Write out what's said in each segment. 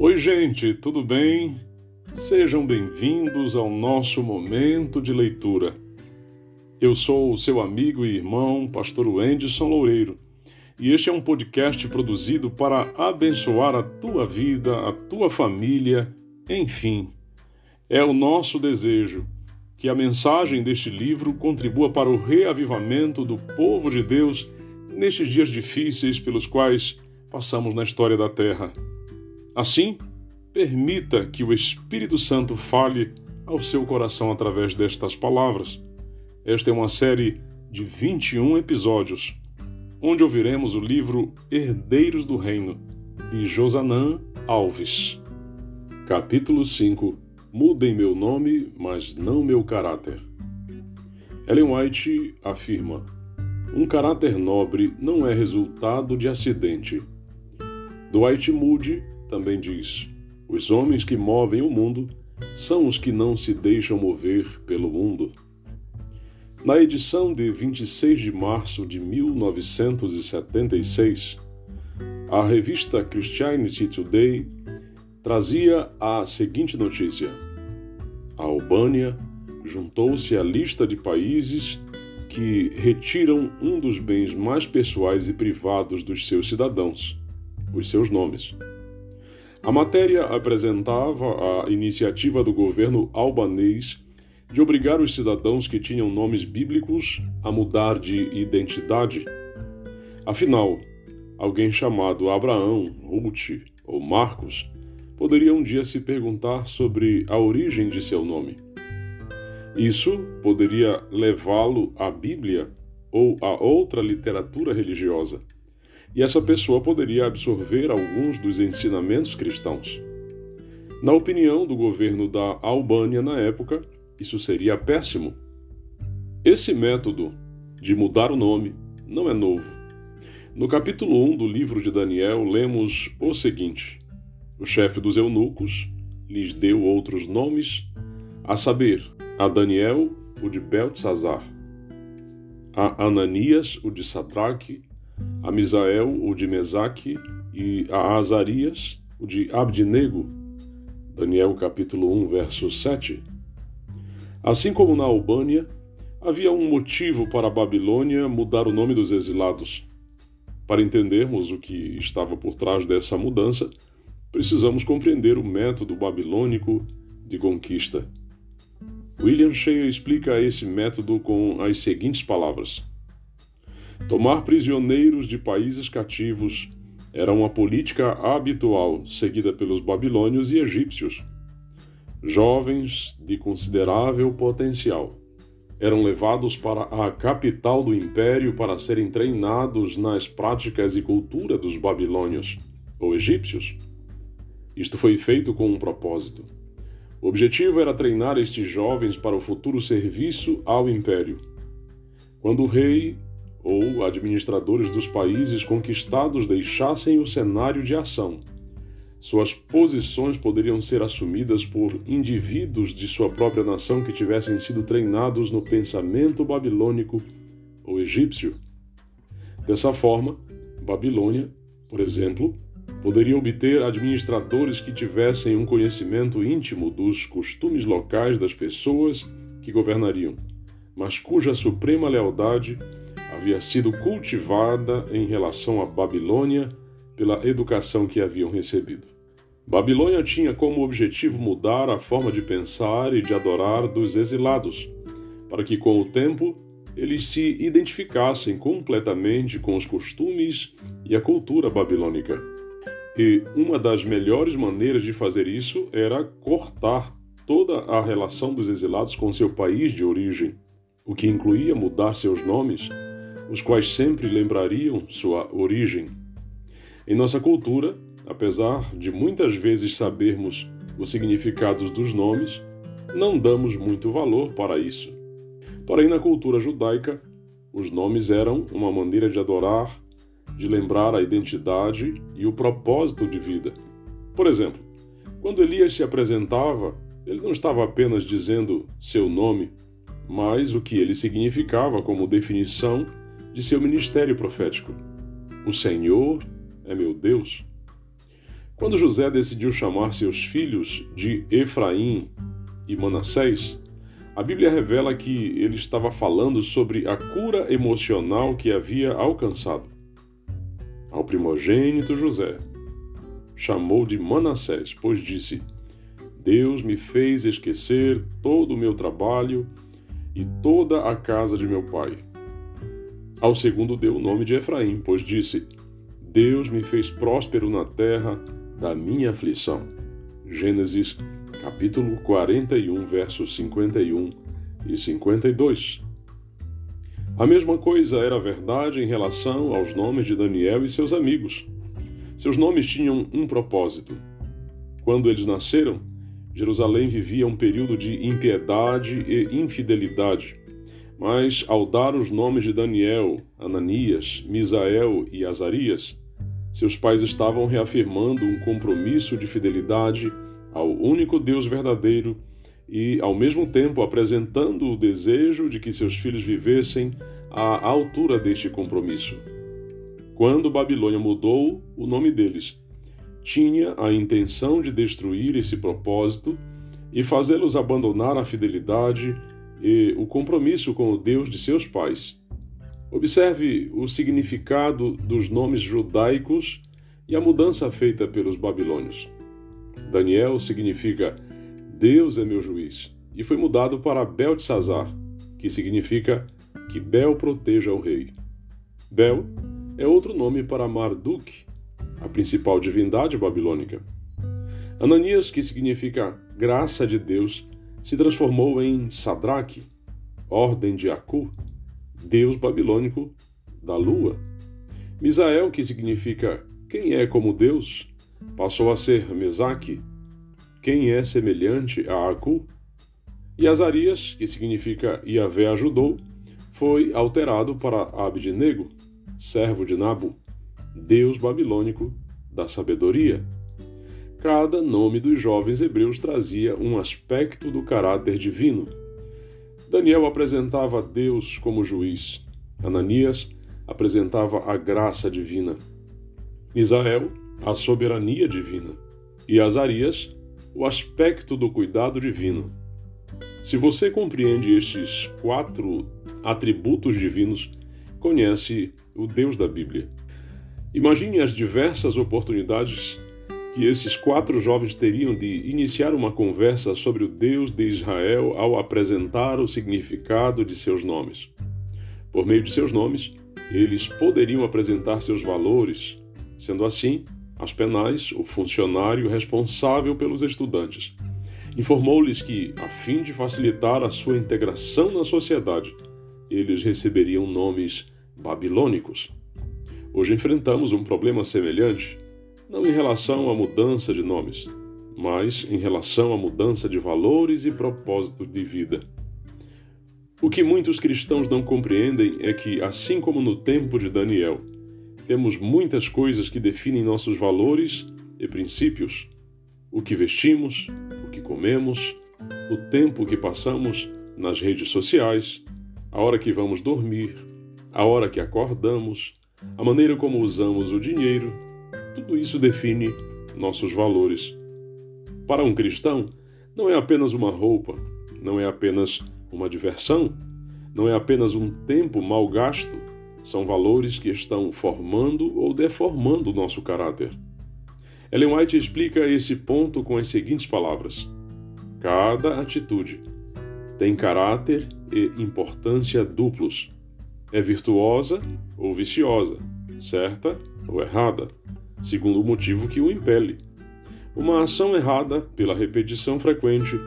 Oi, gente, tudo bem? Sejam bem-vindos ao nosso momento de leitura. Eu sou o seu amigo e irmão, Pastor Wenderson Loureiro, e este é um podcast produzido para abençoar a tua vida, a tua família, enfim. É o nosso desejo que a mensagem deste livro contribua para o reavivamento do povo de Deus nestes dias difíceis pelos quais passamos na história da Terra. Assim, permita que o Espírito Santo fale ao seu coração através destas palavras. Esta é uma série de 21 episódios, onde ouviremos o livro Herdeiros do Reino, de Josanã Alves. Capítulo 5 Mudem meu nome, mas não meu caráter. Ellen White afirma: Um caráter nobre não é resultado de acidente. Dwight Moody também diz: os homens que movem o mundo são os que não se deixam mover pelo mundo. Na edição de 26 de março de 1976, a revista Christianity Today trazia a seguinte notícia: A Albânia juntou-se à lista de países que retiram um dos bens mais pessoais e privados dos seus cidadãos, os seus nomes. A matéria apresentava a iniciativa do governo albanês de obrigar os cidadãos que tinham nomes bíblicos a mudar de identidade. Afinal, alguém chamado Abraão, Ruth ou Marcos poderia um dia se perguntar sobre a origem de seu nome. Isso poderia levá-lo à Bíblia ou a outra literatura religiosa e essa pessoa poderia absorver alguns dos ensinamentos cristãos. Na opinião do governo da Albânia na época, isso seria péssimo. Esse método de mudar o nome não é novo. No capítulo 1 do livro de Daniel, lemos o seguinte: O chefe dos eunucos lhes deu outros nomes, a saber, a Daniel, o de Beltesazar, a Ananias, o de Sadraque, a Misael, o de Mesaque, e a Azarias, o de Abdinego. Daniel capítulo 1, verso 7. Assim como na Albânia, havia um motivo para a Babilônia mudar o nome dos exilados. Para entendermos o que estava por trás dessa mudança, precisamos compreender o método babilônico de conquista. William Shea explica esse método com as seguintes palavras: Tomar prisioneiros de países cativos era uma política habitual seguida pelos babilônios e egípcios. Jovens de considerável potencial eram levados para a capital do império para serem treinados nas práticas e cultura dos babilônios ou egípcios. Isto foi feito com um propósito. O objetivo era treinar estes jovens para o futuro serviço ao império. Quando o rei ou administradores dos países conquistados deixassem o cenário de ação. Suas posições poderiam ser assumidas por indivíduos de sua própria nação que tivessem sido treinados no pensamento babilônico ou egípcio. Dessa forma, Babilônia, por exemplo, poderia obter administradores que tivessem um conhecimento íntimo dos costumes locais das pessoas que governariam, mas cuja suprema lealdade havia sido cultivada em relação à Babilônia pela educação que haviam recebido. Babilônia tinha como objetivo mudar a forma de pensar e de adorar dos exilados, para que com o tempo eles se identificassem completamente com os costumes e a cultura babilônica. E uma das melhores maneiras de fazer isso era cortar toda a relação dos exilados com seu país de origem, o que incluía mudar seus nomes os quais sempre lembrariam sua origem. Em nossa cultura, apesar de muitas vezes sabermos os significados dos nomes, não damos muito valor para isso. Porém, na cultura judaica, os nomes eram uma maneira de adorar, de lembrar a identidade e o propósito de vida. Por exemplo, quando Elias se apresentava, ele não estava apenas dizendo seu nome, mas o que ele significava como definição de seu ministério profético. O Senhor é meu Deus. Quando José decidiu chamar seus filhos de Efraim e Manassés, a Bíblia revela que ele estava falando sobre a cura emocional que havia alcançado. Ao primogênito José, chamou de Manassés, pois disse: Deus me fez esquecer todo o meu trabalho e toda a casa de meu pai. Ao segundo deu o nome de Efraim, pois disse: Deus me fez próspero na terra da minha aflição. Gênesis capítulo 41, versos 51 e 52. A mesma coisa era verdade em relação aos nomes de Daniel e seus amigos. Seus nomes tinham um propósito. Quando eles nasceram, Jerusalém vivia um período de impiedade e infidelidade. Mas ao dar os nomes de Daniel, Ananias, Misael e Azarias, seus pais estavam reafirmando um compromisso de fidelidade ao único Deus verdadeiro e, ao mesmo tempo, apresentando o desejo de que seus filhos vivessem à altura deste compromisso. Quando Babilônia mudou o nome deles, tinha a intenção de destruir esse propósito e fazê-los abandonar a fidelidade e o compromisso com o Deus de seus pais. Observe o significado dos nomes judaicos e a mudança feita pelos babilônios. Daniel significa Deus é meu juiz e foi mudado para Beltesazar, que significa que Bel proteja o rei. Bel é outro nome para Marduk, a principal divindade babilônica. Ananias, que significa graça de Deus, se transformou em Sadraque, ordem de Acu, deus babilônico da lua. Misael, que significa quem é como Deus, passou a ser Mesaque, quem é semelhante a Acu. E Azarias, que significa Yahvé ajudou, foi alterado para Abednego, servo de Nabu, deus babilônico da sabedoria. Cada nome dos jovens hebreus trazia um aspecto do caráter divino. Daniel apresentava Deus como juiz. Ananias apresentava a graça divina. Isael, a soberania divina. E Azarias, o aspecto do cuidado divino. Se você compreende estes quatro atributos divinos, conhece o Deus da Bíblia. Imagine as diversas oportunidades que esses quatro jovens teriam de iniciar uma conversa sobre o Deus de Israel ao apresentar o significado de seus nomes. Por meio de seus nomes, eles poderiam apresentar seus valores, sendo assim, Aspenais, o funcionário responsável pelos estudantes, informou-lhes que, a fim de facilitar a sua integração na sociedade, eles receberiam nomes babilônicos. Hoje enfrentamos um problema semelhante não em relação à mudança de nomes, mas em relação à mudança de valores e propósitos de vida. O que muitos cristãos não compreendem é que, assim como no tempo de Daniel, temos muitas coisas que definem nossos valores e princípios: o que vestimos, o que comemos, o tempo que passamos nas redes sociais, a hora que vamos dormir, a hora que acordamos, a maneira como usamos o dinheiro tudo isso define nossos valores. Para um cristão, não é apenas uma roupa, não é apenas uma diversão, não é apenas um tempo mal gasto, são valores que estão formando ou deformando o nosso caráter. Ellen White explica esse ponto com as seguintes palavras: Cada atitude tem caráter e importância duplos. É virtuosa ou viciosa, certa ou errada segundo o motivo que o impele. Uma ação errada, pela repetição frequente,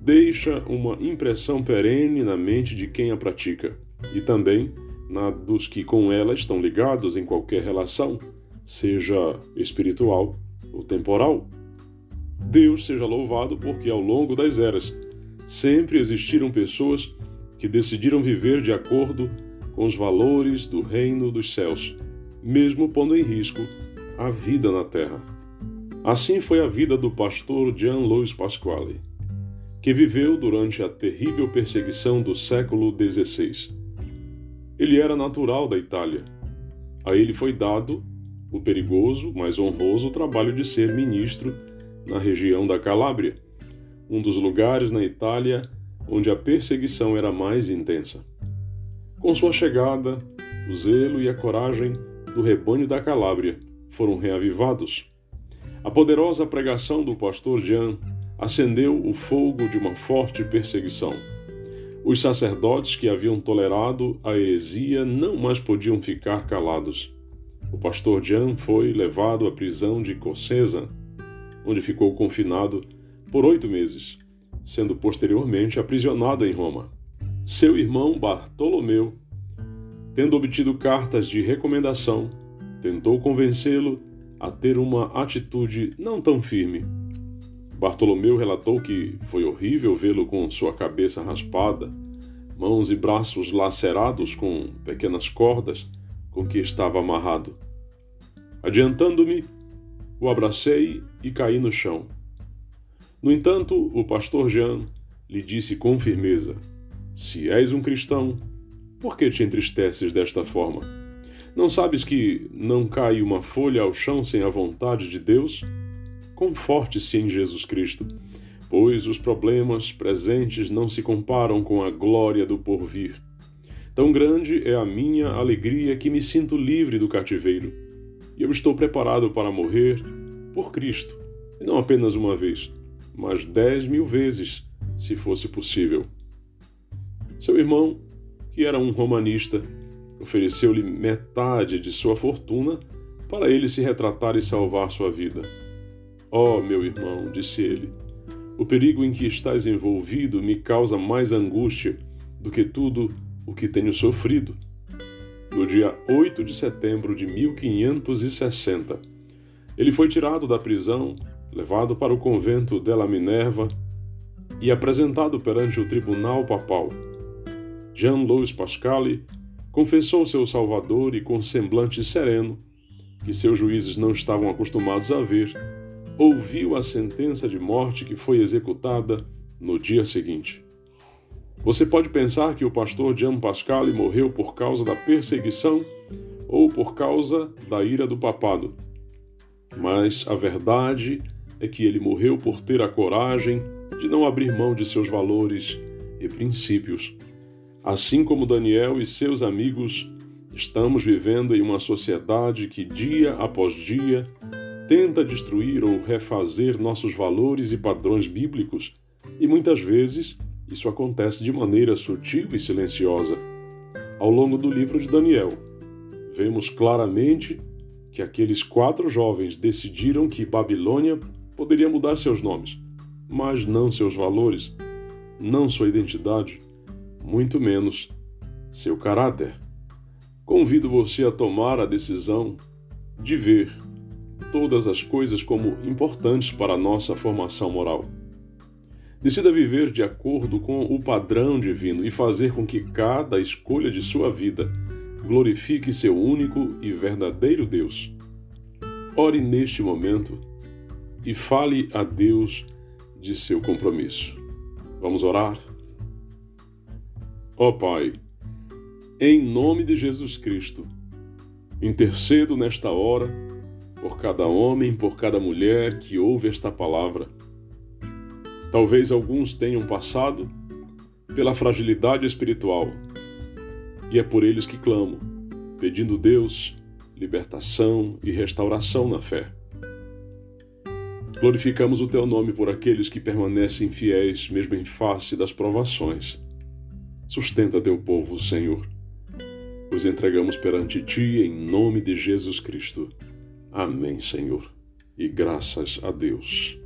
deixa uma impressão perene na mente de quem a pratica e também na dos que com ela estão ligados em qualquer relação, seja espiritual ou temporal. Deus seja louvado porque ao longo das eras sempre existiram pessoas que decidiram viver de acordo com os valores do reino dos céus, mesmo pondo em risco a vida na terra. Assim foi a vida do pastor Jean Louis Pasquale, que viveu durante a terrível perseguição do século XVI. Ele era natural da Itália. A ele foi dado o perigoso, mas honroso trabalho de ser ministro na região da Calábria, um dos lugares na Itália onde a perseguição era mais intensa. Com sua chegada, o zelo e a coragem do rebanho da Calábria foram reavivados. A poderosa pregação do pastor Jean acendeu o fogo de uma forte perseguição. Os sacerdotes que haviam tolerado a heresia não mais podiam ficar calados. O pastor Jean foi levado à prisão de Cossesa, onde ficou confinado por oito meses, sendo posteriormente aprisionado em Roma. Seu irmão Bartolomeu, tendo obtido cartas de recomendação, tentou convencê-lo a ter uma atitude não tão firme Bartolomeu relatou que foi horrível vê-lo com sua cabeça raspada, mãos e braços lacerados com pequenas cordas com que estava amarrado. Adiantando-me, o abracei e caí no chão. No entanto, o pastor Jean lhe disse com firmeza: Se és um cristão, por que te entristeces desta forma? Não sabes que não cai uma folha ao chão sem a vontade de Deus? conforte-se em Jesus Cristo, pois os problemas presentes não se comparam com a glória do porvir. Tão grande é a minha alegria que me sinto livre do cativeiro, e eu estou preparado para morrer por Cristo, e não apenas uma vez, mas dez mil vezes, se fosse possível. Seu irmão, que era um romanista, ofereceu-lhe metade de sua fortuna para ele se retratar e salvar sua vida. Oh, meu irmão, disse ele, o perigo em que estás envolvido me causa mais angústia do que tudo o que tenho sofrido. No dia 8 de setembro de 1560, ele foi tirado da prisão, levado para o convento della Minerva e apresentado perante o tribunal papal. Jean-Louis Pascali confessou seu Salvador e, com semblante sereno, que seus juízes não estavam acostumados a ver, ouviu a sentença de morte que foi executada no dia seguinte. Você pode pensar que o pastor Jean Pascali morreu por causa da perseguição ou por causa da ira do papado. Mas a verdade é que ele morreu por ter a coragem de não abrir mão de seus valores e princípios. Assim como Daniel e seus amigos, estamos vivendo em uma sociedade que, dia após dia, tenta destruir ou refazer nossos valores e padrões bíblicos, e muitas vezes isso acontece de maneira sutil e silenciosa. Ao longo do livro de Daniel, vemos claramente que aqueles quatro jovens decidiram que Babilônia poderia mudar seus nomes, mas não seus valores, não sua identidade, muito menos seu caráter. Convido você a tomar a decisão de ver todas as coisas como importantes para a nossa formação moral. Decida viver de acordo com o padrão divino e fazer com que cada escolha de sua vida glorifique seu único e verdadeiro Deus. Ore neste momento e fale a Deus de seu compromisso. Vamos orar? Ó oh, Pai, em nome de Jesus Cristo, intercedo nesta hora por cada homem, por cada mulher que ouve esta palavra. Talvez alguns tenham passado pela fragilidade espiritual, e é por eles que clamo, pedindo Deus libertação e restauração na fé. Glorificamos o teu nome por aqueles que permanecem fiéis mesmo em face das provações. Sustenta teu povo, Senhor. Os entregamos perante ti em nome de Jesus Cristo. Amém, Senhor, e graças a Deus.